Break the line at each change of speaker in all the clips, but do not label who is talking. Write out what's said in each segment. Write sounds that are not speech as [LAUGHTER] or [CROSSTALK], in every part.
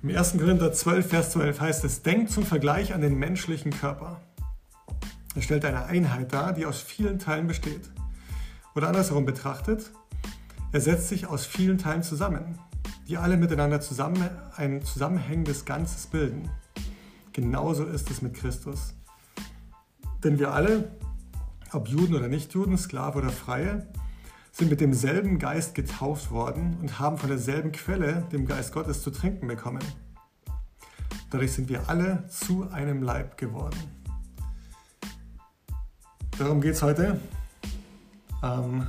Im 1. Korinther 12, Vers 12 heißt es, denkt zum Vergleich an den menschlichen Körper. Er stellt eine Einheit dar, die aus vielen Teilen besteht. Oder andersherum betrachtet, er setzt sich aus vielen Teilen zusammen, die alle miteinander zusammen ein zusammenhängendes Ganzes bilden. Genauso ist es mit Christus. Denn wir alle, ob Juden oder Nichtjuden, Sklave oder Freie, sind mit demselben Geist getauft worden und haben von derselben Quelle, dem Geist Gottes, zu trinken bekommen. Dadurch sind wir alle zu einem Leib geworden. Darum geht es heute. Ähm,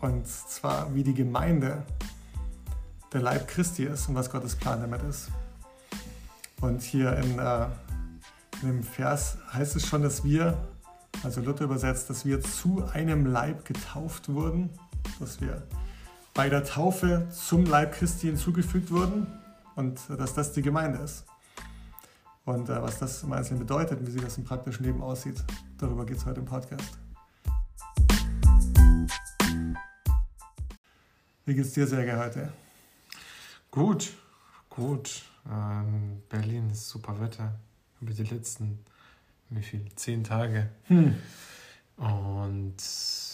und zwar, wie die Gemeinde der Leib Christi ist und was Gottes Plan damit ist. Und hier in, äh, in dem Vers heißt es schon, dass wir, also Luther übersetzt, dass wir zu einem Leib getauft wurden, dass wir bei der Taufe zum Leib Christi hinzugefügt wurden und dass das die Gemeinde ist. Und äh, was das im Einzelnen bedeutet und wie sich das im praktischen Leben aussieht, darüber geht es heute im Podcast. Wie geht's dir, Sergej, heute?
Gut, gut. Ähm, Berlin ist super Wetter. Über die letzten, wie viel? Zehn Tage. Hm. Und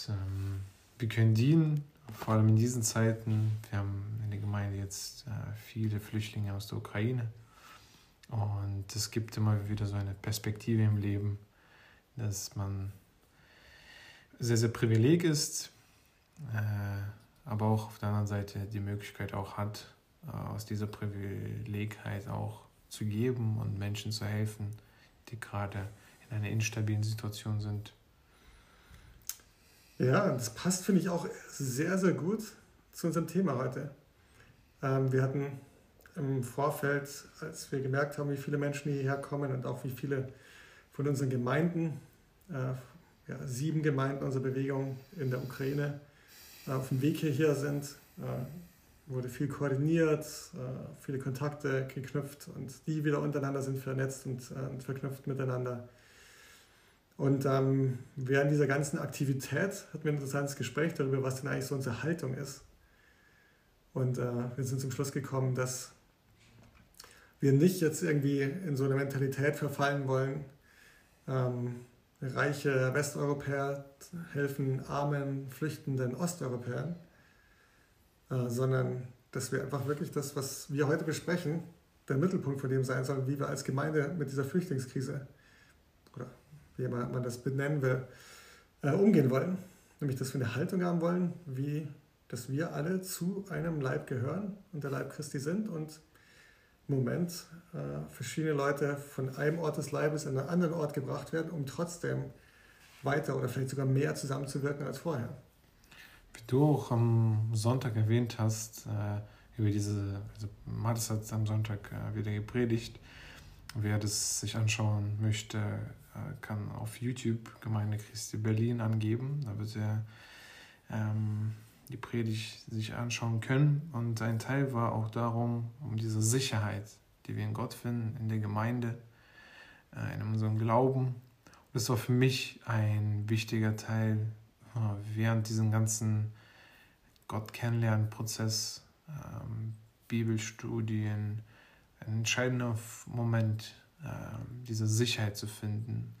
ähm, wir können dienen, vor allem in diesen Zeiten. Wir haben in der Gemeinde jetzt äh, viele Flüchtlinge aus der Ukraine. Und es gibt immer wieder so eine Perspektive im Leben, dass man sehr, sehr privileg ist, äh, aber auch auf der anderen Seite die Möglichkeit auch hat, äh, aus dieser Privilegheit auch zu geben und Menschen zu helfen, die gerade in einer instabilen Situation sind.
Ja, das passt, finde ich, auch sehr, sehr gut zu unserem Thema heute. Ähm, wir hatten im Vorfeld, als wir gemerkt haben, wie viele Menschen hierher kommen und auch wie viele von unseren Gemeinden, äh, ja, sieben Gemeinden unserer Bewegung in der Ukraine äh, auf dem Weg hierher sind, äh, wurde viel koordiniert, äh, viele Kontakte geknüpft und die wieder untereinander sind vernetzt und, äh, und verknüpft miteinander. Und ähm, während dieser ganzen Aktivität hatten wir ein interessantes Gespräch darüber, was denn eigentlich so unsere Haltung ist. Und äh, wir sind zum Schluss gekommen, dass wir nicht jetzt irgendwie in so eine Mentalität verfallen wollen. Ähm, reiche Westeuropäer helfen armen, flüchtenden Osteuropäern, äh, sondern dass wir einfach wirklich das, was wir heute besprechen, der Mittelpunkt von dem sein soll, wie wir als Gemeinde mit dieser Flüchtlingskrise wie man das benennen will, äh, umgehen wollen. Nämlich, dass wir eine Haltung haben wollen, wie dass wir alle zu einem Leib gehören und der Leib Christi sind und Moment äh, verschiedene Leute von einem Ort des Leibes in einen anderen Ort gebracht werden, um trotzdem weiter oder vielleicht sogar mehr zusammenzuwirken als vorher.
Wie du auch am Sonntag erwähnt hast, äh, über diese, also Mathis hat am Sonntag äh, wieder gepredigt. Wer das sich anschauen möchte, kann auf YouTube Gemeinde Christi Berlin angeben. Da wird er ähm, die Predigt sich anschauen können. Und ein Teil war auch darum, um diese Sicherheit, die wir in Gott finden, in der Gemeinde, äh, in unserem Glauben. Und das war für mich ein wichtiger Teil äh, während diesem ganzen Gott kennenlernen Prozess, ähm, Bibelstudien, ein entscheidender Moment, diese Sicherheit zu finden,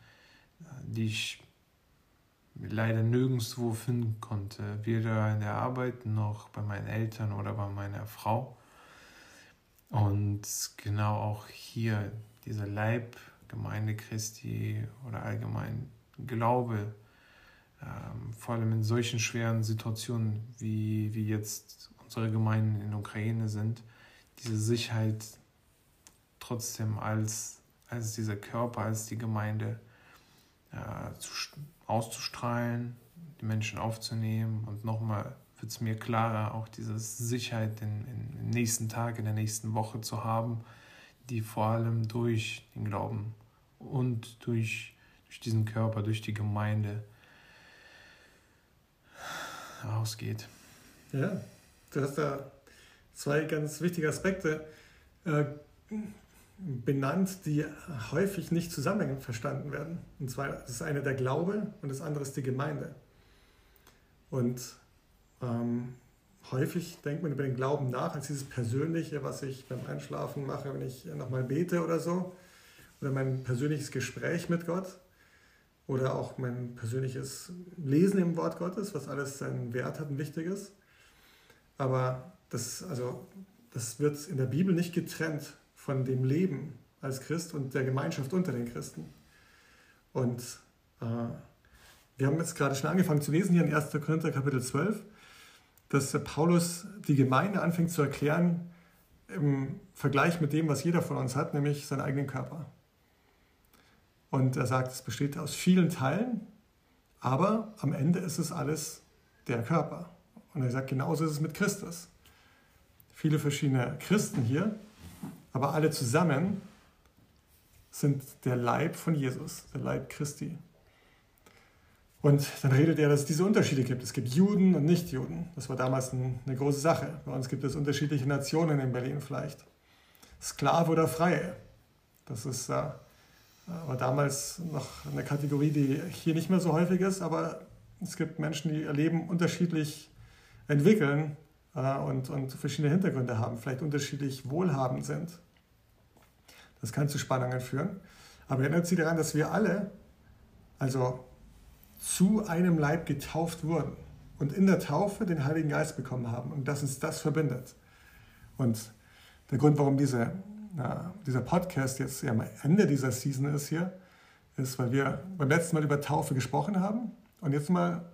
äh, die ich leider nirgendwo finden konnte, weder in der Arbeit noch bei meinen Eltern oder bei meiner Frau. Und genau auch hier dieser Leib, Gemeinde Christi oder allgemein Glaube, ähm, vor allem in solchen schweren Situationen, wie, wie jetzt unsere Gemeinden in der Ukraine sind, diese Sicherheit trotzdem als, als dieser Körper, als die Gemeinde äh, zu, auszustrahlen, die Menschen aufzunehmen und nochmal wird es mir klarer, auch diese Sicherheit in, in, den nächsten Tag, in der nächsten Woche zu haben, die vor allem durch den Glauben und durch, durch diesen Körper, durch die Gemeinde ausgeht.
Ja, du hast da zwei ganz wichtige Aspekte äh, benannt, die häufig nicht zusammenhängend verstanden werden. Und zwar das ist eine der Glaube und das andere ist die Gemeinde. Und ähm, häufig denkt man über den Glauben nach als dieses Persönliche, was ich beim Einschlafen mache, wenn ich nochmal bete oder so. Oder mein persönliches Gespräch mit Gott. Oder auch mein persönliches Lesen im Wort Gottes, was alles seinen Wert hat und wichtig ist. Aber das, also, das wird in der Bibel nicht getrennt von dem Leben als Christ und der Gemeinschaft unter den Christen. Und äh, wir haben jetzt gerade schon angefangen zu lesen hier in 1. Korinther Kapitel 12 dass Paulus die Gemeinde anfängt zu erklären im Vergleich mit dem, was jeder von uns hat, nämlich seinen eigenen Körper. Und er sagt, es besteht aus vielen Teilen, aber am Ende ist es alles der Körper. Und er sagt, genauso ist es mit Christus. Viele verschiedene Christen hier, aber alle zusammen sind der Leib von Jesus, der Leib Christi. Und dann redet er, dass es diese Unterschiede gibt. Es gibt Juden und Nichtjuden. Das war damals eine große Sache. Bei uns gibt es unterschiedliche Nationen in Berlin vielleicht. Sklave oder Freie. Das ist, äh, war damals noch eine Kategorie, die hier nicht mehr so häufig ist, aber es gibt Menschen, die ihr Leben unterschiedlich entwickeln äh, und, und verschiedene Hintergründe haben, vielleicht unterschiedlich wohlhabend sind. Das kann zu Spannungen führen. Aber erinnert Sie daran, dass wir alle, also zu einem Leib getauft wurden und in der Taufe den Heiligen Geist bekommen haben und dass uns das verbindet. Und der Grund, warum diese, na, dieser Podcast jetzt ja am Ende dieser Season ist hier, ist, weil wir beim letzten Mal über Taufe gesprochen haben und jetzt mal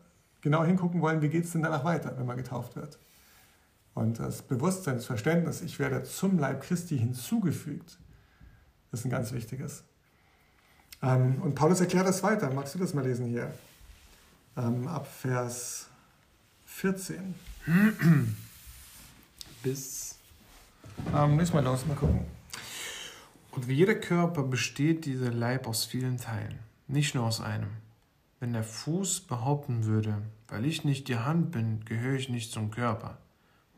genau hingucken wollen, wie geht es denn danach weiter, wenn man getauft wird. Und das Bewusstsein, das Verständnis, ich werde zum Leib Christi hinzugefügt, ist ein ganz wichtiges. Ähm, und Paulus erklärt das weiter. Magst du das mal lesen hier? ähm, ab Vers 14. [CLEARS THROAT]
Bis.
Ähm, wir los, mal gucken.
Und wie jeder Körper besteht dieser Leib aus vielen Teilen, nicht nur aus einem. Wenn der Fuß behaupten würde, weil ich nicht die Hand bin, gehöre ich nicht zum Körper,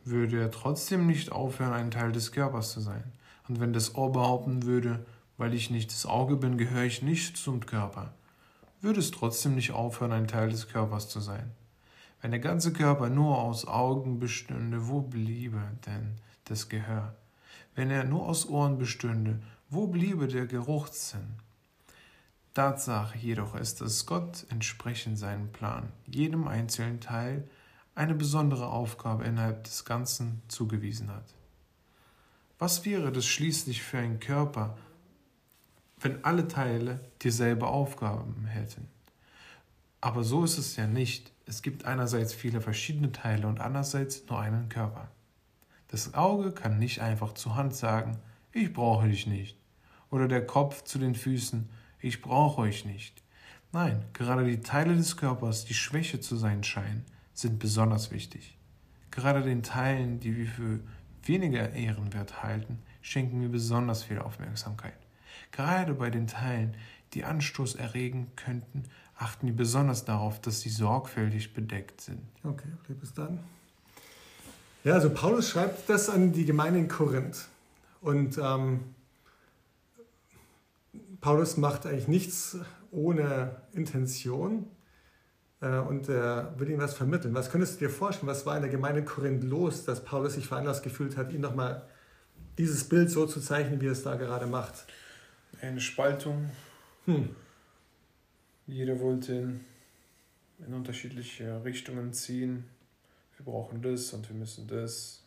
würde er trotzdem nicht aufhören, ein Teil des Körpers zu sein. Und wenn das Ohr behaupten würde, weil ich nicht das Auge bin, gehöre ich nicht zum Körper, würde es trotzdem nicht aufhören, ein Teil des Körpers zu sein. Wenn der ganze Körper nur aus Augen bestünde, wo bliebe denn das Gehör? Wenn er nur aus Ohren bestünde, wo bliebe der Geruchssinn? Tatsache jedoch ist, dass Gott entsprechend seinem Plan jedem einzelnen Teil eine besondere Aufgabe innerhalb des Ganzen zugewiesen hat. Was wäre das schließlich für ein Körper, wenn alle Teile dieselbe Aufgaben hätten. Aber so ist es ja nicht. Es gibt einerseits viele verschiedene Teile und andererseits nur einen Körper. Das Auge kann nicht einfach zur Hand sagen, ich brauche dich nicht. Oder der Kopf zu den Füßen, ich brauche euch nicht. Nein, gerade die Teile des Körpers, die Schwäche zu sein scheinen, sind besonders wichtig. Gerade den Teilen, die wir für weniger ehrenwert halten, schenken wir besonders viel Aufmerksamkeit. Gerade bei den Teilen, die Anstoß erregen könnten, achten wir besonders darauf, dass sie sorgfältig bedeckt sind.
Okay, bis dann. Ja, also Paulus schreibt das an die Gemeinde in Korinth. Und ähm, Paulus macht eigentlich nichts ohne Intention und er will ihnen was vermitteln. Was könntest du dir vorstellen, was war in der Gemeinde in Korinth los, dass Paulus sich veranlasst gefühlt hat, ihnen nochmal dieses Bild so zu zeichnen, wie er es da gerade macht?
eine Spaltung. Hm. Jeder wollte in, unterschiedliche Richtungen ziehen. Wir brauchen das und wir müssen das.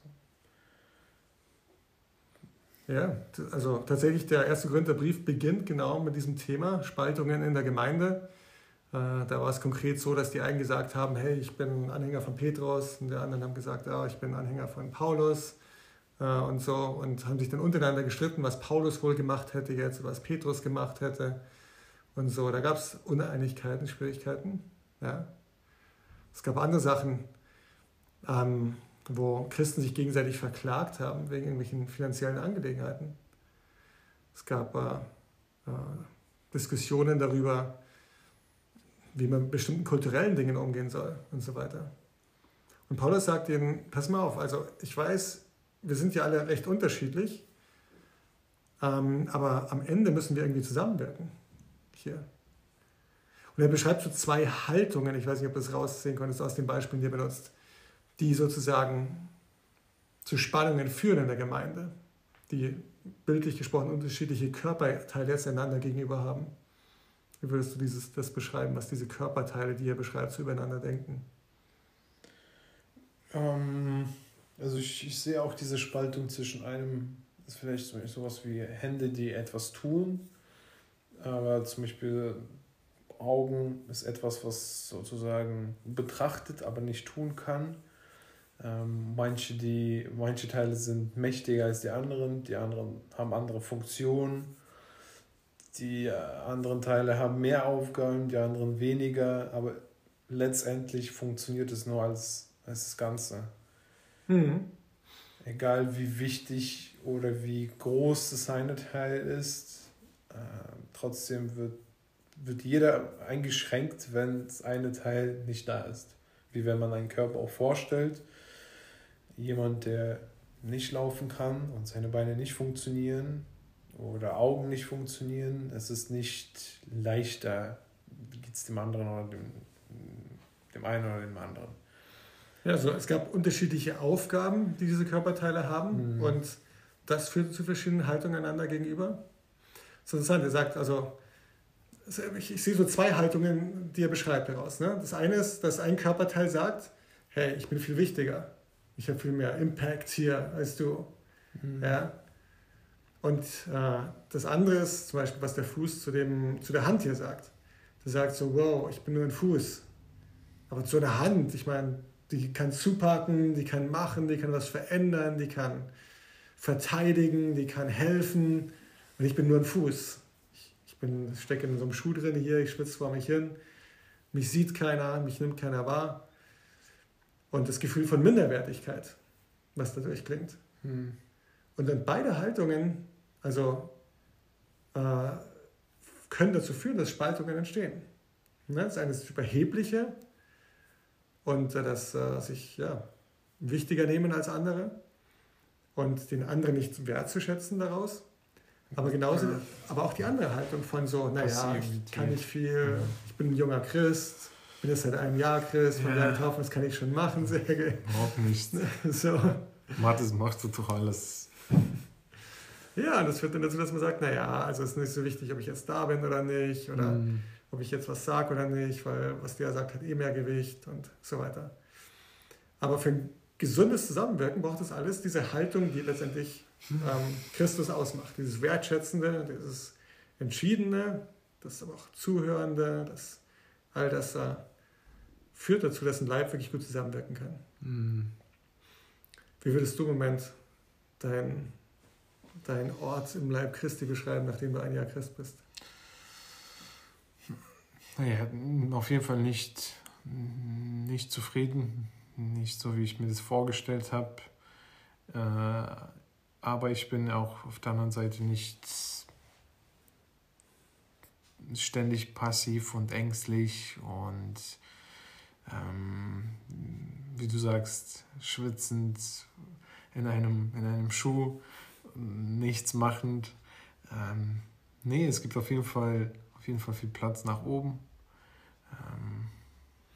Ja, also tatsächlich der erste Korintherbrief beginnt genau mit diesem Thema Spaltungen in der Gemeinde. Äh, da war es konkret so, dass die einen gesagt haben, hey, ich bin Anhänger von Petrus und die anderen haben gesagt, ja, ich bin Anhänger von Paulus. Äh, und so und haben sich dann untereinander gestritten, was Paulus wohl gemacht hätte jetzt, was Petrus gemacht hätte und so. Da gab es Uneinigkeiten, Schwierigkeiten. Ja. Es gab andere Sachen, ähm, wo Christen sich gegenseitig verklagt haben wegen irgendwelchen finanziellen Angelegenheiten. Es gab äh, äh, Diskussionen darüber, wie man mit bestimmten kulturellen Dingen umgehen soll und so weiter. Und Paulus sagt ihnen, pass mal auf, also ich weiß, wir sind ja alle recht unterschiedlich, ähm, aber am Ende müssen wir irgendwie zusammenwirken. Hier. Und er beschreibt so zwei Haltungen, ich weiß nicht, ob du das raussehen konntest aus den Beispielen, die er benutzt. die sozusagen zu Spannungen führen in der Gemeinde, die bildlich gesprochen unterschiedliche Körperteile jetzt einander gegenüber haben. Wie würdest du dieses, das beschreiben, was diese Körperteile, die ihr beschreibt, so übereinander denken?
Ähm, also ich, ich sehe auch diese Spaltung zwischen einem, ist vielleicht sowas wie Hände, die etwas tun, aber zum Beispiel Augen ist etwas, was sozusagen betrachtet, aber nicht tun kann. Ähm, manche, die, manche Teile sind mächtiger als die anderen, die anderen haben andere Funktionen. Die äh, anderen Teile haben mehr Aufgaben, die anderen weniger, aber letztendlich funktioniert es nur als, als das Ganze. Mhm. Egal wie wichtig oder wie groß das eine Teil ist, äh, trotzdem wird, wird jeder eingeschränkt, wenn das eine Teil nicht da ist. Wie wenn man einen Körper auch vorstellt jemand, der nicht laufen kann und seine Beine nicht funktionieren oder Augen nicht funktionieren, es ist nicht leichter, wie geht es dem anderen oder dem, dem einen oder dem anderen.
Ja, also es gab unterschiedliche Aufgaben, die diese Körperteile haben mhm. und das führt zu verschiedenen Haltungen einander gegenüber. Das ist interessant, er sagt also, ich, ich sehe so zwei Haltungen, die er beschreibt daraus. Ne? Das eine ist, dass ein Körperteil sagt, hey, ich bin viel wichtiger ich habe viel mehr Impact hier als du. Mhm. Ja? Und äh, das andere ist zum Beispiel, was der Fuß zu, dem, zu der Hand hier sagt. Der sagt so, wow, ich bin nur ein Fuß. Aber zu einer Hand, ich meine, die kann zupacken, die kann machen, die kann was verändern, die kann verteidigen, die kann helfen. Und ich bin nur ein Fuß. Ich, ich bin, stecke in so einem Schuh drin hier, ich schwitze vor mich hin. Mich sieht keiner, mich nimmt keiner wahr und das Gefühl von Minderwertigkeit, was dadurch klingt. Hm. Und dann beide Haltungen, also äh, können dazu führen, dass Spaltungen entstehen. Ne? Das eine ist das Überhebliche und äh, das äh, sich ja, wichtiger nehmen als andere und den anderen nicht wertzuschätzen daraus. Aber genauso, aber auch die andere Haltung von so, naja, ich kann nicht viel, ich bin ein junger Christ, bin jetzt seit einem Jahr Christ, von ja. Taufen, das kann ich schon machen, Serge.
Überhaupt nicht. [LAUGHS] So. Mathis machst du doch alles.
Ja, das führt dann dazu, dass man sagt, naja, also es ist nicht so wichtig, ob ich jetzt da bin oder nicht, oder mm. ob ich jetzt was sage oder nicht, weil was der sagt, hat eh mehr Gewicht und so weiter. Aber für ein gesundes Zusammenwirken braucht es alles diese Haltung, die letztendlich ähm, Christus ausmacht. Dieses Wertschätzende, dieses Entschiedene, das aber auch Zuhörende, das all das äh, führt dazu, dass ein Leib wirklich gut zusammenwirken kann. Mhm. Wie würdest du im Moment dein Ort im Leib Christi beschreiben, nachdem du ein Jahr Christ bist?
Naja, auf jeden Fall nicht, nicht zufrieden, nicht so, wie ich mir das vorgestellt habe. Äh, aber ich bin auch auf der anderen Seite nicht ständig passiv und ängstlich und ähm, wie du sagst, schwitzend in einem, in einem Schuh, nichts machend. Ähm, nee, es gibt auf jeden Fall, auf jeden Fall viel Platz nach oben. Ähm,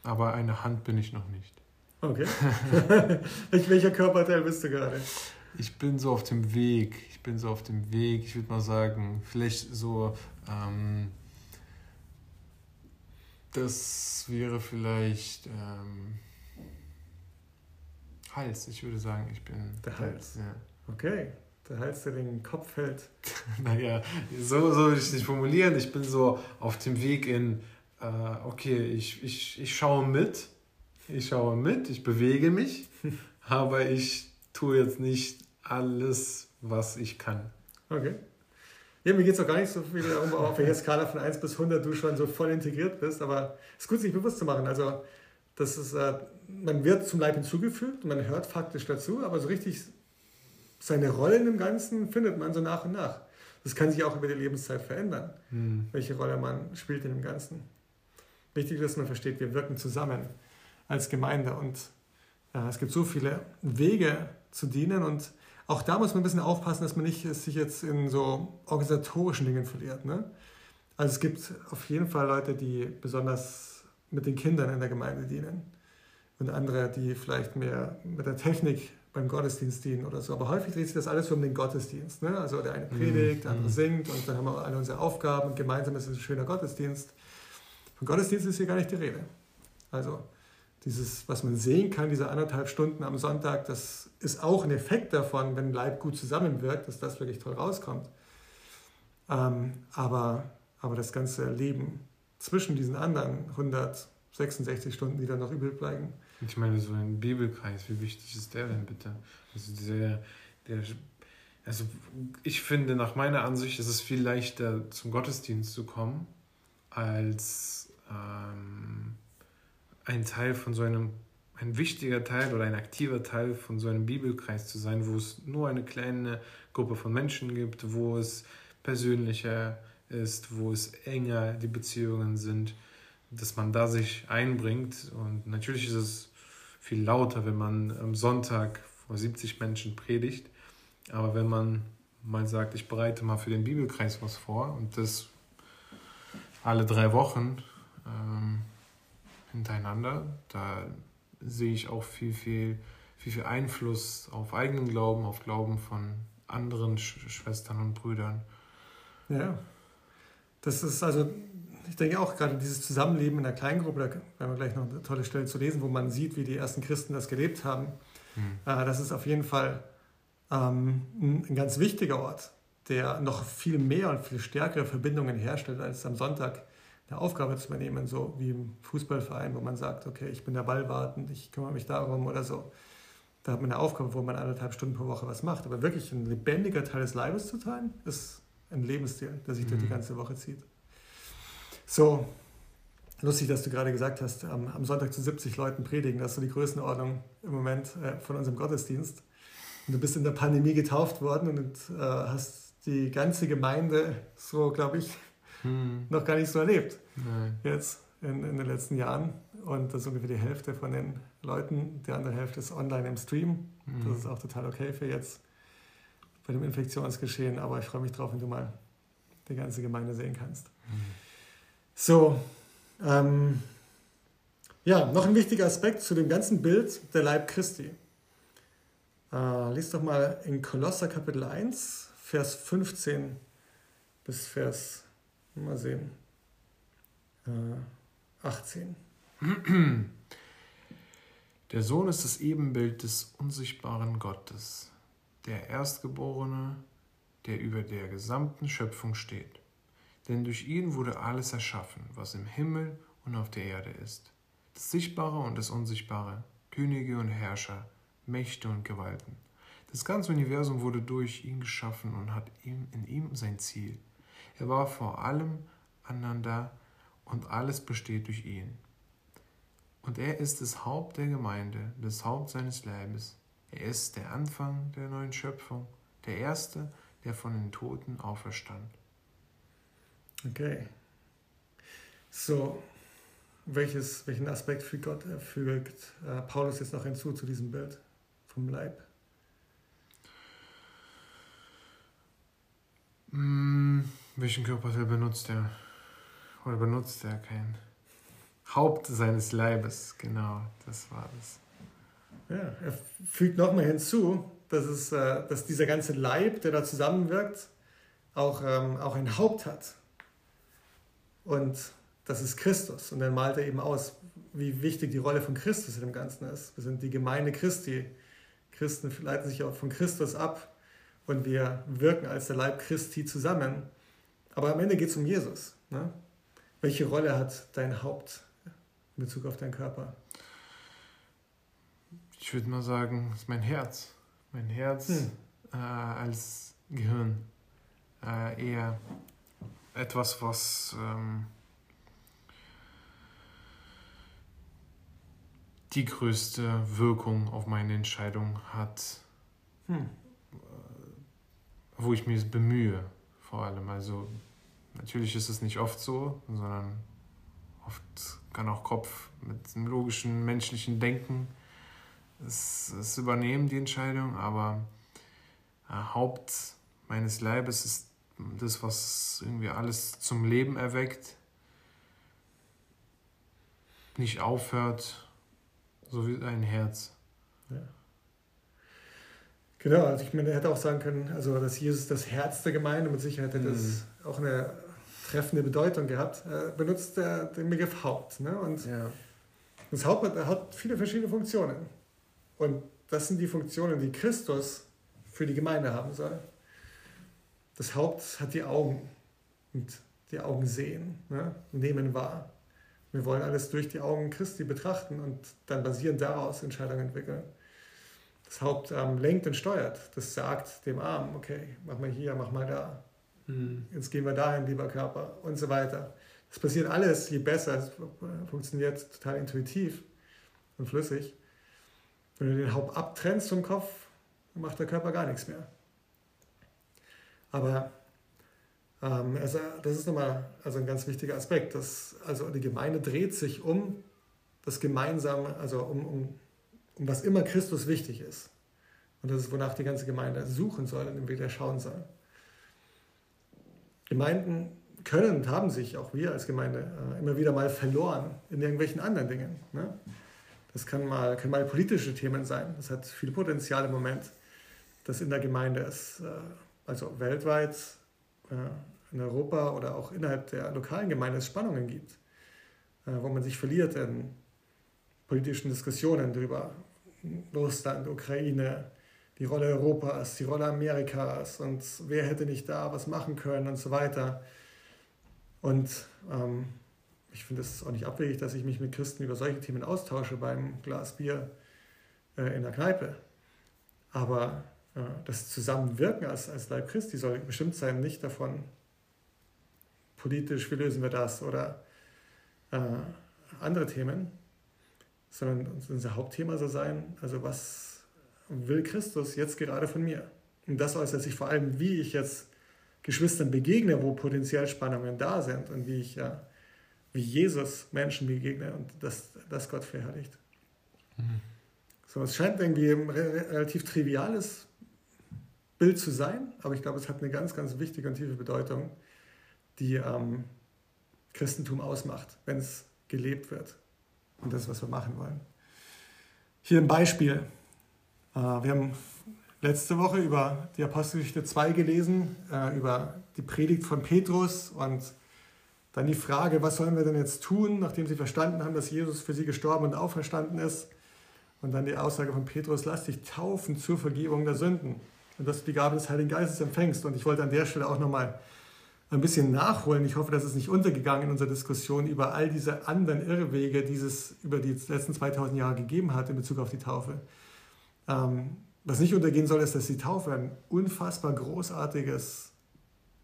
aber eine Hand bin ich noch nicht.
Okay. [LAUGHS] Welcher Körperteil bist du gerade?
Ich bin so auf dem Weg. Ich bin so auf dem Weg. Ich würde mal sagen, vielleicht so ähm, das wäre vielleicht ähm, Hals. Ich würde sagen, ich bin.
Der Hals. Ja. Okay. Der Hals, der den Kopf hält. [LAUGHS]
naja, so, so würde ich es nicht formulieren. Ich bin so auf dem Weg in, äh, okay, ich, ich, ich schaue mit. Ich schaue mit, ich bewege mich, [LAUGHS] aber ich tue jetzt nicht alles, was ich kann.
Okay. Ja, mir geht es auch gar nicht so viel darum, auf welcher Skala von 1 bis 100 du schon so voll integriert bist, aber es ist gut, sich bewusst zu machen. Also, das ist, äh, man wird zum Leib hinzugefügt, man hört faktisch dazu, aber so richtig seine Rollen im Ganzen findet man so nach und nach. Das kann sich auch über die Lebenszeit verändern, mhm. welche Rolle man spielt in dem Ganzen. Wichtig ist, dass man versteht, wir wirken zusammen als Gemeinde und äh, es gibt so viele Wege zu dienen und auch da muss man ein bisschen aufpassen, dass man nicht sich jetzt in so organisatorischen Dingen verliert. Ne? Also es gibt auf jeden Fall Leute, die besonders mit den Kindern in der Gemeinde dienen. und andere, die vielleicht mehr mit der Technik beim Gottesdienst dienen oder so. Aber häufig dreht sich das alles um den Gottesdienst. Ne? Also der eine predigt, der andere mhm. singt und dann haben wir alle unsere Aufgaben und gemeinsam ist es ein schöner Gottesdienst. Von Gottesdienst ist hier gar nicht die Rede. Also dieses, was man sehen kann, diese anderthalb Stunden am Sonntag, das ist auch ein Effekt davon, wenn Leib gut zusammenwirkt, dass das wirklich toll rauskommt. Ähm, aber, aber das ganze Leben zwischen diesen anderen 166 Stunden, die dann noch übrig bleiben.
Ich meine, so ein Bibelkreis, wie wichtig ist der denn bitte? Also dieser, der, also ich finde, nach meiner Ansicht ist es viel leichter, zum Gottesdienst zu kommen, als ähm, ein Teil von so einem, ein wichtiger Teil oder ein aktiver Teil von so einem Bibelkreis zu sein, wo es nur eine kleine Gruppe von Menschen gibt, wo es persönlicher ist, wo es enger die Beziehungen sind, dass man da sich einbringt. Und natürlich ist es viel lauter, wenn man am Sonntag vor 70 Menschen predigt. Aber wenn man mal sagt, ich bereite mal für den Bibelkreis was vor und das alle drei Wochen ähm, hintereinander, da sehe ich auch viel, viel, viel, viel Einfluss auf eigenen Glauben, auf Glauben von anderen Sch Schwestern und Brüdern.
Ja, das ist also, ich denke auch gerade dieses Zusammenleben in der Kleingruppe, da werden wir gleich noch eine tolle Stelle zu lesen, wo man sieht, wie die ersten Christen das gelebt haben. Mhm. Das ist auf jeden Fall ähm, ein ganz wichtiger Ort, der noch viel mehr und viel stärkere Verbindungen herstellt, als am Sonntag eine Aufgabe zu übernehmen, so wie im Fußballverein, wo man sagt, okay, ich bin der Ballwart und ich kümmere mich darum oder so. Da hat man eine Aufgabe, wo man anderthalb Stunden pro Woche was macht. Aber wirklich ein lebendiger Teil des Leibes zu teilen, ist ein Lebensstil, der sich durch die mhm. ganze Woche zieht. So, lustig, dass du gerade gesagt hast, am, am, Sonntag zu 70 Leuten predigen, das ist so die Größenordnung im Moment äh, von unserem Gottesdienst. Und du bist in der Pandemie getauft worden und äh, hast die ganze Gemeinde so, glaube ich, hm. noch gar nicht so erlebt. Nein. Jetzt in, in den letzten Jahren. Und das ist ungefähr die Hälfte von den Leuten. Die andere Hälfte ist online im Stream. Hm. Das ist auch total okay für jetzt bei dem Infektionsgeschehen. Aber ich freue mich drauf, wenn du mal die ganze Gemeinde sehen kannst. Hm. So, ähm, ja, noch ein wichtiger Aspekt zu dem ganzen Bild der Leib Christi. Äh, lies doch mal in Kolosser Kapitel 1, Vers 15 bis Vers, mal sehen, äh, 18. [CLEARS THROAT]
Der Sohn ist das Ebenbild des unsichtbaren Gottes, der Erstgeborene, der über der gesamten Schöpfung steht. Denn durch ihn wurde alles erschaffen, was im Himmel und auf der Erde ist. Das Sichtbare und das Unsichtbare, Könige und Herrscher, Mächte und Gewalten. Das ganze Universum wurde durch ihn geschaffen und hat ihm, in ihm sein Ziel. Er war vor allem da und alles besteht durch ihn. Und er ist das Haupt der Gemeinde, das Haupt seines Leibes. Er ist der Anfang der neuen Schöpfung, der Erste, der von den Toten auferstand.
Okay. So, welches, welchen Aspekt fügt, Gott, fügt äh, Paulus jetzt noch hinzu zu diesem Bild vom Leib?
Hm, welchen Körperteil benutzt er? Oder benutzt er kein Haupt seines Leibes? Genau, das war das.
Ja, er fügt nochmal hinzu, dass, es, äh, dass dieser ganze Leib, der da zusammenwirkt, auch, ähm, auch ein Haupt hat. Und das ist Christus. Und dann malt er eben aus, wie wichtig die Rolle von Christus in dem Ganzen ist. Wir sind die Gemeinde Christi. Christen leiten sich auch von Christus ab und wir wirken als der Leib Christi zusammen. Aber am Ende geht es um Jesus. Ne? Welche Rolle hat dein Haupt in Bezug auf deinen Körper?
Ich würde mal sagen, es ist mein Herz. Mein Herz hm. äh, als Gehirn. Äh, eher etwas, was ähm, die größte Wirkung auf meine Entscheidung hat, hm. Äh, wo ich mich bemühe, vor allem. Also natürlich ist es nicht oft so, sondern oft kann auch Kopf mit einem logischen menschlichen Denken es, es übernehmen, die Entscheidung, aber äh, Haupt meines Leibes ist das, was irgendwie alles zum Leben erweckt, nicht aufhört So wie ein Herz. Ja.
Genau, also ich meine, er hätte auch sagen können, also dass Jesus das Herz der Gemeinde, mit Sicherheit hätte das mhm. auch eine treffende Bedeutung gehabt. Er benutzt der, den Begriff Haupt. Ne? Und ja. das Haupt hat viele verschiedene Funktionen. Und das sind die Funktionen, die Christus für die Gemeinde haben soll. Das Haupt hat die Augen und die Augen sehen, ne? nehmen wahr. Wir wollen alles durch die Augen Christi betrachten und dann basierend daraus Entscheidungen entwickeln. Das Haupt ähm, lenkt und steuert. Das sagt dem Arm, okay, mach mal hier, mach mal da. Mhm. Jetzt gehen wir dahin, lieber Körper und so weiter. Das passiert alles, je besser. Es funktioniert total intuitiv und flüssig. Wenn du den Haupt abtrennst vom Kopf, macht der Körper gar nichts mehr. Aber ähm, also das ist nochmal also ein ganz wichtiger Aspekt. Dass, also die Gemeinde dreht sich um das Gemeinsame, also um, um, um was immer Christus wichtig ist. Und das ist, wonach die ganze Gemeinde suchen soll und im Weg schauen soll. Gemeinden können und haben sich, auch wir als Gemeinde, äh, immer wieder mal verloren in irgendwelchen anderen Dingen. Ne? Das kann mal, können mal politische Themen sein. Das hat viel Potenzial im Moment, dass in der Gemeinde es, also weltweit, äh, in Europa oder auch innerhalb der lokalen Gemeinde es Spannungen gibt, wo man sich verliert in politischen Diskussionen darüber, Russland, Ukraine, die Rolle Europas, die Rolle Amerikas und wer hätte nicht da was machen können und so weiter. Und ähm, ich finde es auch nicht abwegig, dass ich mich mit Christen über solche Themen austausche beim Glas Bier äh, in der Kneipe. Aber äh, das Zusammenwirken als, als Leib Christi soll bestimmt sein, nicht davon politisch, wie lösen wir das oder äh, andere Themen, sondern unser Hauptthema soll sein, also was will Christus jetzt gerade von mir? Und das äußert sich vor allem, wie ich jetzt Geschwistern begegne, wo potenziell Spannungen da sind und wie ich ja, wie Jesus Menschen begegne und das, das Gott verherrlicht. Mhm. So, es scheint irgendwie ein relativ triviales Bild zu sein, aber ich glaube, es hat eine ganz, ganz wichtige und tiefe Bedeutung, die ähm, Christentum ausmacht, wenn es gelebt wird. Und das ist, was wir machen wollen. Hier ein Beispiel. Äh, wir haben letzte Woche über die Apostelgeschichte 2 gelesen, äh, über die Predigt von Petrus und dann die Frage, was sollen wir denn jetzt tun, nachdem sie verstanden haben, dass Jesus für sie gestorben und auferstanden ist. Und dann die Aussage von Petrus, lass dich taufen zur Vergebung der Sünden und dass du die Gabe des Heiligen Geistes empfängst. Und ich wollte an der Stelle auch nochmal ein bisschen nachholen. Ich hoffe, das ist nicht untergegangen in unserer Diskussion über all diese anderen Irrwege, die es über die letzten 2000 Jahre gegeben hat in Bezug auf die Taufe. Ähm, was nicht untergehen soll, ist, dass die Taufe ein unfassbar großartiges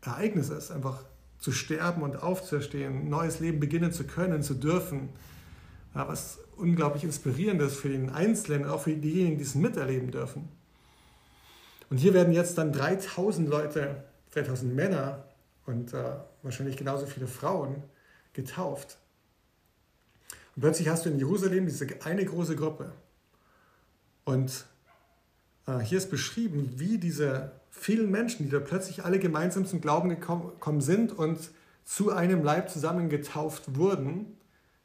Ereignis ist. Einfach zu sterben und aufzuerstehen, neues Leben beginnen zu können, zu dürfen. Ja, was unglaublich inspirierendes für den Einzelnen, auch für diejenigen, die es miterleben dürfen. Und hier werden jetzt dann 3000 Leute, 3000 Männer und äh, wahrscheinlich genauso viele Frauen getauft. Und plötzlich hast du in Jerusalem diese eine große Gruppe. Und äh, hier ist beschrieben, wie diese vielen Menschen, die da plötzlich alle gemeinsam zum Glauben gekommen sind und zu einem Leib zusammen getauft wurden,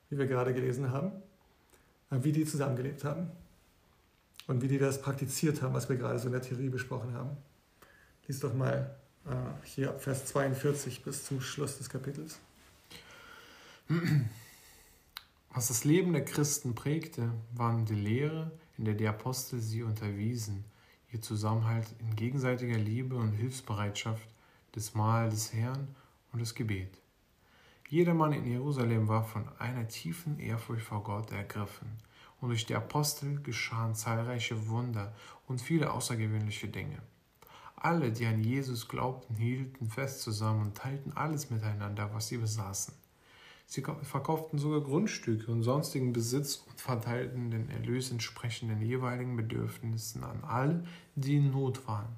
wie wir gerade gelesen haben, äh, wie die zusammengelebt haben und wie die das praktiziert haben, was wir gerade so in der Theorie besprochen haben. Lies doch mal äh, hier ab Vers 42 bis zum Schluss des Kapitels.
Was das Leben der Christen prägte, waren die Lehre, in der die Apostel sie unterwiesen, ihr Zusammenhalt in gegenseitiger Liebe und Hilfsbereitschaft, das Mahl des Herrn und das Gebet. Jedermann in Jerusalem war von einer tiefen Ehrfurcht vor Gott ergriffen, und durch die Apostel geschahen zahlreiche Wunder und viele außergewöhnliche Dinge. Alle, die an Jesus glaubten, hielten fest zusammen und teilten alles miteinander, was sie besaßen. Sie verkauften sogar Grundstücke und sonstigen Besitz und verteilten den Erlös entsprechend den jeweiligen Bedürfnissen an alle, die in Not waren.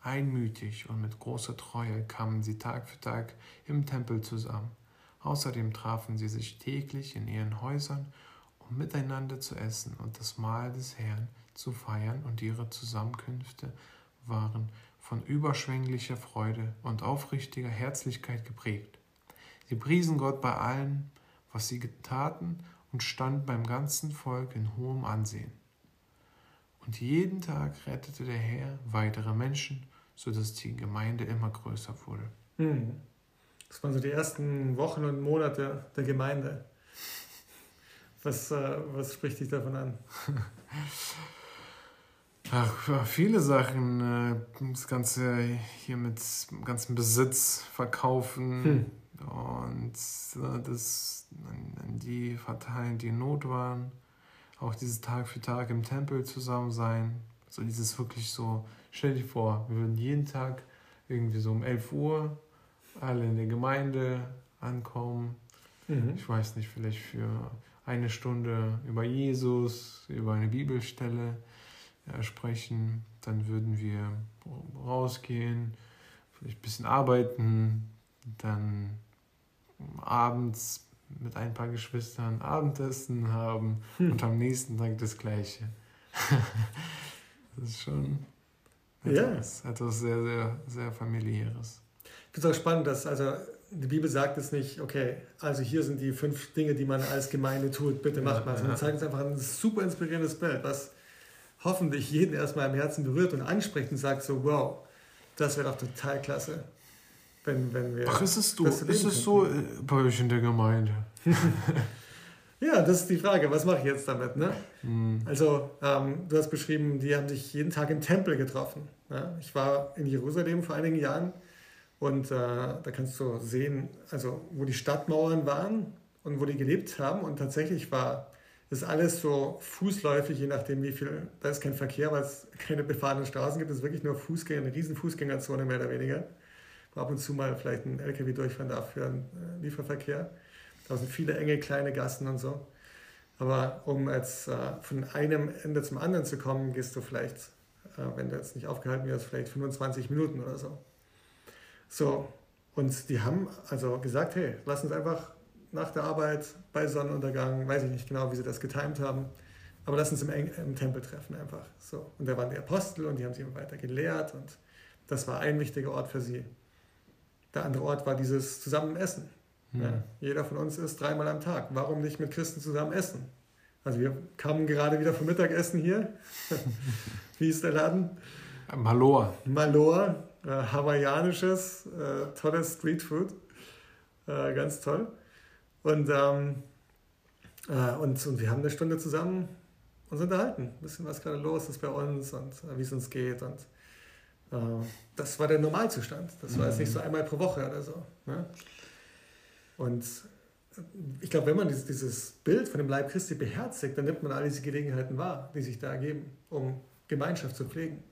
Einmütig und mit großer Treue kamen sie Tag für Tag im Tempel zusammen. Außerdem trafen sie sich täglich in ihren Häusern, um miteinander zu essen und das Mahl des Herrn zu feiern, und ihre Zusammenkünfte waren von überschwänglicher Freude und aufrichtiger Herzlichkeit geprägt. Sie priesen Gott bei allem, was sie taten und stand beim ganzen Volk in hohem Ansehen. Und jeden Tag rettete der Herr weitere Menschen, sodass die Gemeinde immer größer wurde.
Hm. Das waren so die ersten Wochen und Monate der Gemeinde. Was, äh, was spricht dich davon an? [LAUGHS]
Ach, viele Sachen. Äh, das Ganze hier mit ganzem Besitz verkaufen hm. und äh, das an die verteilen, die in Not waren. Auch dieses Tag für Tag im Tempel zusammen sein. So dieses wirklich so, stell dir vor, wir würden jeden Tag irgendwie so um 11 Uhr alle in der Gemeinde ankommen. Mhm. Ich weiß nicht, vielleicht für eine Stunde über Jesus, über eine Bibelstelle äh, sprechen. Dann würden wir rausgehen, vielleicht ein bisschen arbeiten, dann abends mit ein paar Geschwistern Abendessen haben hm. und am nächsten Tag das Gleiche. [LAUGHS] das ist schon etwas, ja. etwas sehr, sehr, sehr familiäres.
Ich finde es auch spannend, dass also die Bibel sagt es nicht, okay, also hier sind die fünf Dinge, die man als Gemeinde tut, bitte macht mal. Sondern zeigt uns einfach ein super inspirierendes Bild, was hoffentlich jeden erstmal im Herzen berührt und anspricht und sagt so, wow, das wäre doch total klasse. Wenn, wenn wir
Ach, ist es, so, ist es so äh, bei euch in der Gemeinde? [LAUGHS]
ja, das ist die Frage, was mache ich jetzt damit? Ne? Mhm. Also, ähm, du hast beschrieben, die haben sich jeden Tag im Tempel getroffen. Ne? Ich war in Jerusalem vor einigen Jahren und äh, da kannst du sehen, also wo die Stadtmauern waren und wo die gelebt haben. Und tatsächlich war das alles so fußläufig, je nachdem wie viel, da ist kein Verkehr, weil es keine befahrenen Straßen gibt, es ist wirklich nur Fußgänger, eine riesen Fußgängerzone mehr oder weniger. Wo ab und zu mal vielleicht ein LKW durchfahren darf für einen äh, Lieferverkehr. Da sind viele enge kleine Gassen und so. Aber um jetzt äh, von einem Ende zum anderen zu kommen, gehst du vielleicht, äh, wenn du jetzt nicht aufgehalten wirst, vielleicht 25 Minuten oder so. So, und die haben also gesagt, hey, lass uns einfach nach der Arbeit, bei Sonnenuntergang, weiß ich nicht genau, wie sie das getimt haben, aber lass uns im, im Tempel treffen einfach. So. Und da waren die Apostel und die haben sie immer weiter gelehrt und das war ein wichtiger Ort für sie. Der andere Ort war dieses Zusammenessen. Hm. Ja, jeder von uns isst dreimal am Tag. Warum nicht mit Christen zusammen essen? Also wir kamen gerade wieder vom Mittagessen hier. [LAUGHS] Wie ist der Laden?
Malor.
Malor, äh, hawaiianisches, äh, tolles Streetfood. Äh, ganz toll. Und, ähm, äh, und, und wir haben eine Stunde zusammen uns unterhalten. Ein bisschen, was gerade los ist bei uns und äh, wie es uns geht. Und äh, das war der Normalzustand. Das war jetzt nicht so mhm. einmal pro Woche oder so. Ne? Und äh, ich glaube, wenn man dieses, dieses Bild von dem Leib Christi beherzigt, dann nimmt man all diese Gelegenheiten wahr, die sich da ergeben, um Gemeinschaft zu pflegen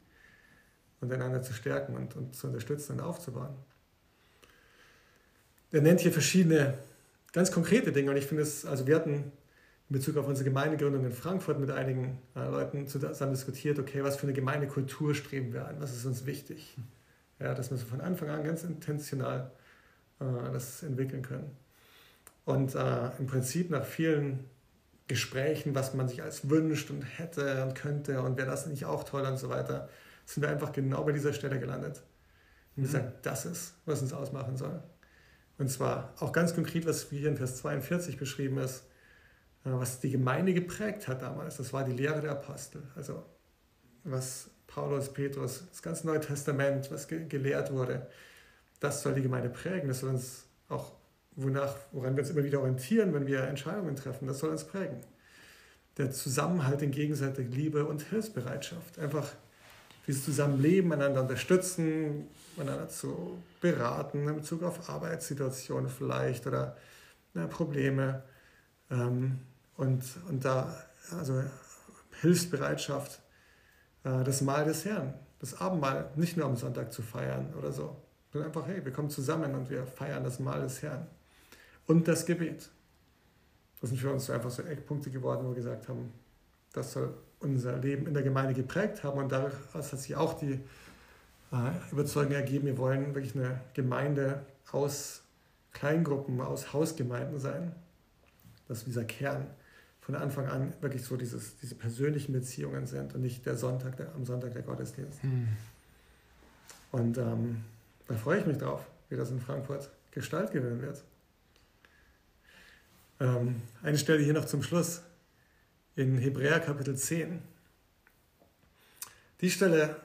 und einander zu stärken und, und zu unterstützen und aufzubauen. Er nennt hier verschiedene ganz konkrete Dinge und ich finde es, also wir hatten in Bezug auf unsere Gemeindegründung in Frankfurt mit einigen äh, Leuten zusammen diskutiert, okay, was für eine Gemeindekultur streben wir an, was ist uns wichtig. Ja, dass wir so von Anfang an ganz intentional äh, das entwickeln können. Und äh, im Prinzip nach vielen Gesprächen, was man sich als wünscht und hätte und könnte und wäre das nicht auch toll und so weiter, sind wir einfach genau bei dieser Stelle gelandet. Und mhm. gesagt, das ist, was uns ausmachen soll. Und zwar auch ganz konkret, was hier in Vers 42 beschrieben ist, äh, was die Gemeinde geprägt hat damals. Das war die Lehre der Apostel. Also was Paulus, Petrus, das ganze Neue Testament, was gelehrt wurde, das soll die Gemeinde prägen. Das soll uns auch, wonach, woran wir uns immer wieder orientieren, wenn wir Entscheidungen treffen, das soll uns prägen. Der Zusammenhalt in gegenseitiger Liebe und Hilfsbereitschaft. Einfach dieses Zusammenleben, einander unterstützen, einander zu beraten in Bezug auf Arbeitssituationen vielleicht oder na, Probleme. Ähm, und, und da, also Hilfsbereitschaft, äh, das Mahl des Herrn, das Abendmahl nicht nur am Sonntag zu feiern oder so, sondern einfach, hey, wir kommen zusammen und wir feiern das Mahl des Herrn. Und das Gebet. Das sind für uns einfach so Eckpunkte geworden, wo wir gesagt haben, das soll unser Leben in der Gemeinde geprägt haben und daraus hat sich auch die äh, Überzeugung ergeben, wir wollen wirklich eine Gemeinde aus Kleingruppen, aus Hausgemeinden sein. Dass dieser Kern von Anfang an wirklich so dieses, diese persönlichen Beziehungen sind und nicht der Sonntag, der, am Sonntag der Gottesdienst. Mhm. Und ähm, da freue ich mich drauf, wie das in Frankfurt Gestalt gewinnen wird. Ähm, eine Stelle hier noch zum Schluss in Hebräer Kapitel 10. Die Stelle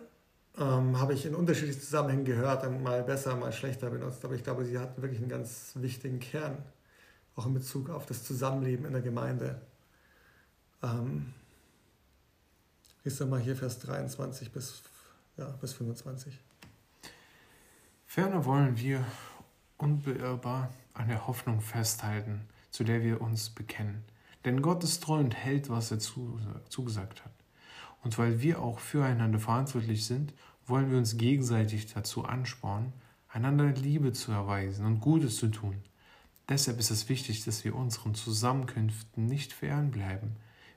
ähm, habe ich in unterschiedlichen Zusammenhängen gehört, mal besser, mal schlechter benutzt, aber ich glaube, sie hat wirklich einen ganz wichtigen Kern, auch in Bezug auf das Zusammenleben in der Gemeinde. Ähm, ich sage mal hier Vers 23 bis, ja, bis 25.
Ferner wollen wir unbeirrbar an der Hoffnung festhalten, zu der wir uns bekennen. Denn Gott ist treu und hält, was er zugesagt hat. Und weil wir auch füreinander verantwortlich sind, wollen wir uns gegenseitig dazu anspornen, einander Liebe zu erweisen und Gutes zu tun. Deshalb ist es wichtig, dass wir unseren Zusammenkünften nicht fernbleiben,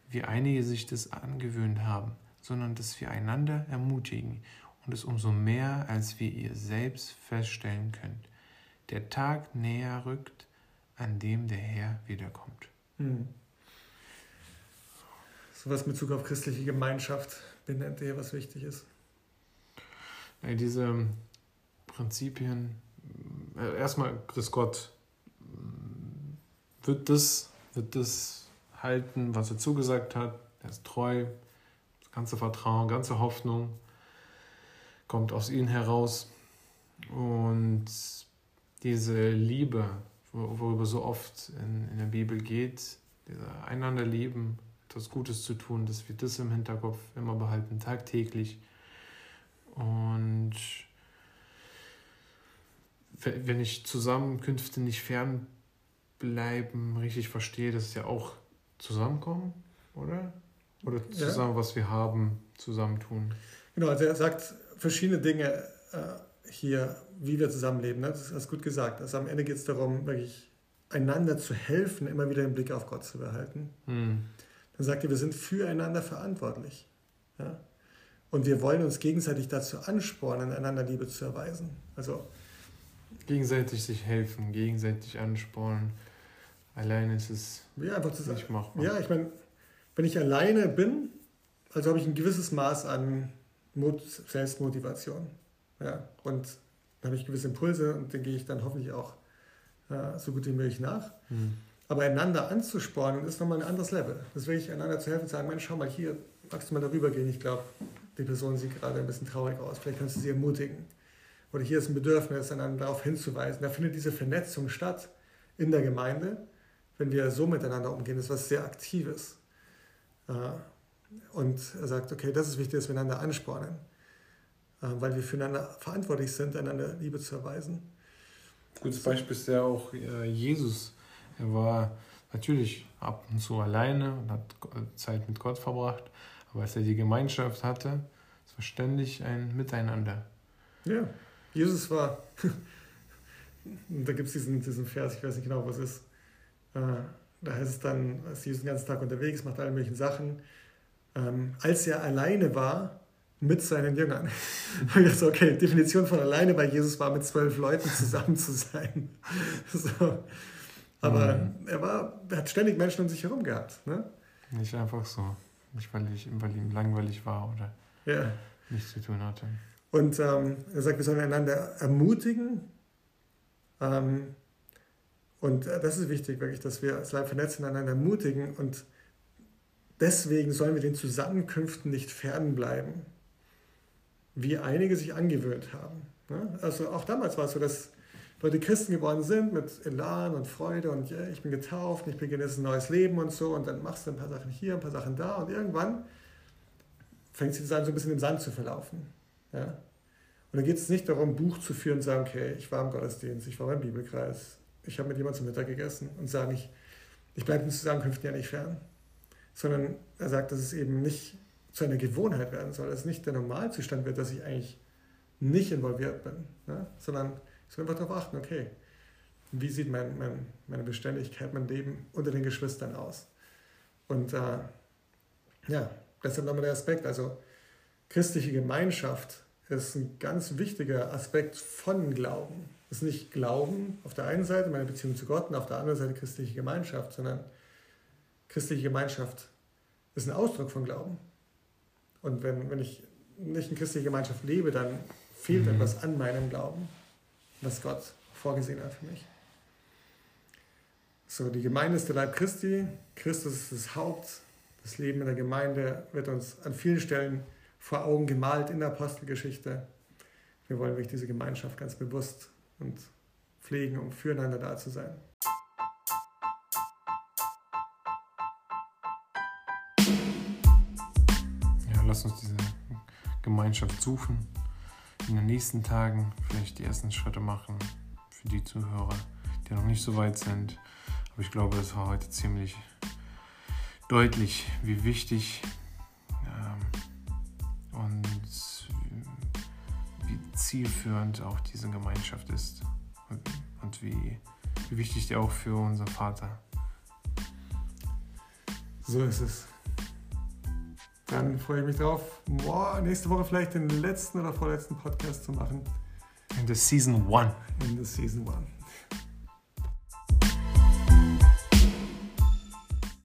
wie einige sich das angewöhnt haben, sondern dass wir einander ermutigen und es umso mehr, als wir ihr selbst feststellen könnt. Der Tag näher rückt, an dem der Herr wiederkommt. Hm.
Was mit Bezug auf christliche Gemeinschaft benennt ihr, was wichtig ist?
Ja, diese Prinzipien, äh, erstmal, dass Gott wird das, wird das halten, was er zugesagt hat. Er ist treu, das ganze Vertrauen, ganze Hoffnung kommt aus ihm heraus. Und diese Liebe, worüber so oft in, in der Bibel geht, dieser einander lieben, etwas Gutes zu tun, dass wir das im Hinterkopf immer behalten, tagtäglich. Und wenn ich Zusammenkünfte nicht fernbleiben richtig verstehe, dass ja auch zusammenkommen, oder? Oder zusammen, ja. was wir haben, zusammentun.
Genau, also er sagt verschiedene Dinge äh, hier, wie wir zusammenleben. Ne? Das hast du gut gesagt. Also am Ende geht es darum, wirklich einander zu helfen, immer wieder den Blick auf Gott zu behalten. Hm. Dann sagt er, wir sind füreinander verantwortlich. Ja? Und wir wollen uns gegenseitig dazu anspornen, einander Liebe zu erweisen. Also
gegenseitig sich helfen, gegenseitig anspornen. Alleine ist es
ja, einfach zu nicht machbar. Ja, ich meine, wenn ich alleine bin, also habe ich ein gewisses Maß an Mut, Selbstmotivation. Ja, und dann habe ich gewisse Impulse und den gehe ich dann hoffentlich auch äh, so gut wie möglich nach. Mhm. Aber einander anzuspornen ist nochmal ein anderes Level. Das ist wirklich einander zu helfen sagen, Mensch, schau mal hier, magst du mal darüber gehen? Ich glaube, die Person sieht gerade ein bisschen traurig aus. Vielleicht kannst du sie ermutigen. Oder hier ist ein Bedürfnis, einander darauf hinzuweisen. Da findet diese Vernetzung statt in der Gemeinde, wenn wir so miteinander umgehen. Das ist was sehr Aktives. Äh, und er sagt, okay, das ist wichtig, dass wir einander anspornen, äh, weil wir füreinander verantwortlich sind, einander Liebe zu erweisen.
Gutes Beispiel ist ja auch äh, Jesus er war natürlich ab und zu alleine und hat Zeit mit Gott verbracht, aber als er die Gemeinschaft hatte, es war ständig ein Miteinander.
Ja, Jesus war, [LAUGHS] da gibt es diesen, diesen Vers, ich weiß nicht genau, was es ist. Äh, da heißt es dann, als Jesus den ganzen Tag unterwegs, macht alle möglichen Sachen. Ähm, als er alleine war mit seinen Jüngern. [LAUGHS] ich dachte, okay, Definition von alleine bei Jesus war, mit zwölf Leuten zusammen zu sein. [LAUGHS] so. Aber mhm. er, war, er hat ständig Menschen um sich herum gehabt. Ne?
Nicht einfach so. Nicht, weil, ich, ihm langweilig war oder ja. nichts zu tun hatte.
Und ähm, er sagt, wir sollen einander ermutigen. Ähm, und äh, das ist wichtig, wirklich, dass wir als Leib vernetzt einander ermutigen. Und deswegen sollen wir den Zusammenkünften nicht fernbleiben, wie einige sich angewöhnt haben. Ne? Also auch damals war es so, dass Leute Christen geworden sind mit Elan und Freude und yeah, ich bin getauft, ich beginne jetzt ein neues Leben und so und dann machst du ein paar Sachen hier, ein paar Sachen da und irgendwann fängt sich das an, so ein bisschen im Sand zu verlaufen. Ja? Und dann geht es nicht darum, Buch zu führen und sagen, okay, ich war im Gottesdienst, ich war beim Bibelkreis, ich habe mit jemandem zum Mittag gegessen und sagen, ich, ich bleibe den Zusammenkünften ja nicht fern. Sondern er sagt, dass es eben nicht zu einer Gewohnheit werden soll, dass es nicht der Normalzustand wird, dass ich eigentlich nicht involviert bin, ne? sondern ich soll einfach darauf achten, okay, wie sieht mein, mein, meine Beständigkeit, mein Leben unter den Geschwistern aus? Und äh, ja, deshalb nochmal der Aspekt, also christliche Gemeinschaft ist ein ganz wichtiger Aspekt von Glauben. Es ist nicht Glauben auf der einen Seite, meine Beziehung zu Gott, und auf der anderen Seite christliche Gemeinschaft, sondern christliche Gemeinschaft ist ein Ausdruck von Glauben. Und wenn, wenn ich nicht in christlicher Gemeinschaft lebe, dann fehlt mhm. etwas an meinem Glauben was Gott vorgesehen hat für mich. So, die Gemeinde ist der Leib Christi, Christus ist das Haupt, das Leben in der Gemeinde wird uns an vielen Stellen vor Augen gemalt in der Apostelgeschichte. Wir wollen durch diese Gemeinschaft ganz bewusst und pflegen, um füreinander da zu sein.
Ja, lass uns diese Gemeinschaft suchen. In den nächsten Tagen vielleicht die ersten Schritte machen für die Zuhörer, die noch nicht so weit sind. Aber ich glaube, es war heute ziemlich deutlich, wie wichtig ähm, und wie zielführend auch diese Gemeinschaft ist und, und wie, wie wichtig die auch für unseren Vater.
So ist es. Dann freue ich mich drauf, boah, nächste Woche vielleicht den letzten oder vorletzten Podcast zu machen.
In the Season 1.
In the Season 1.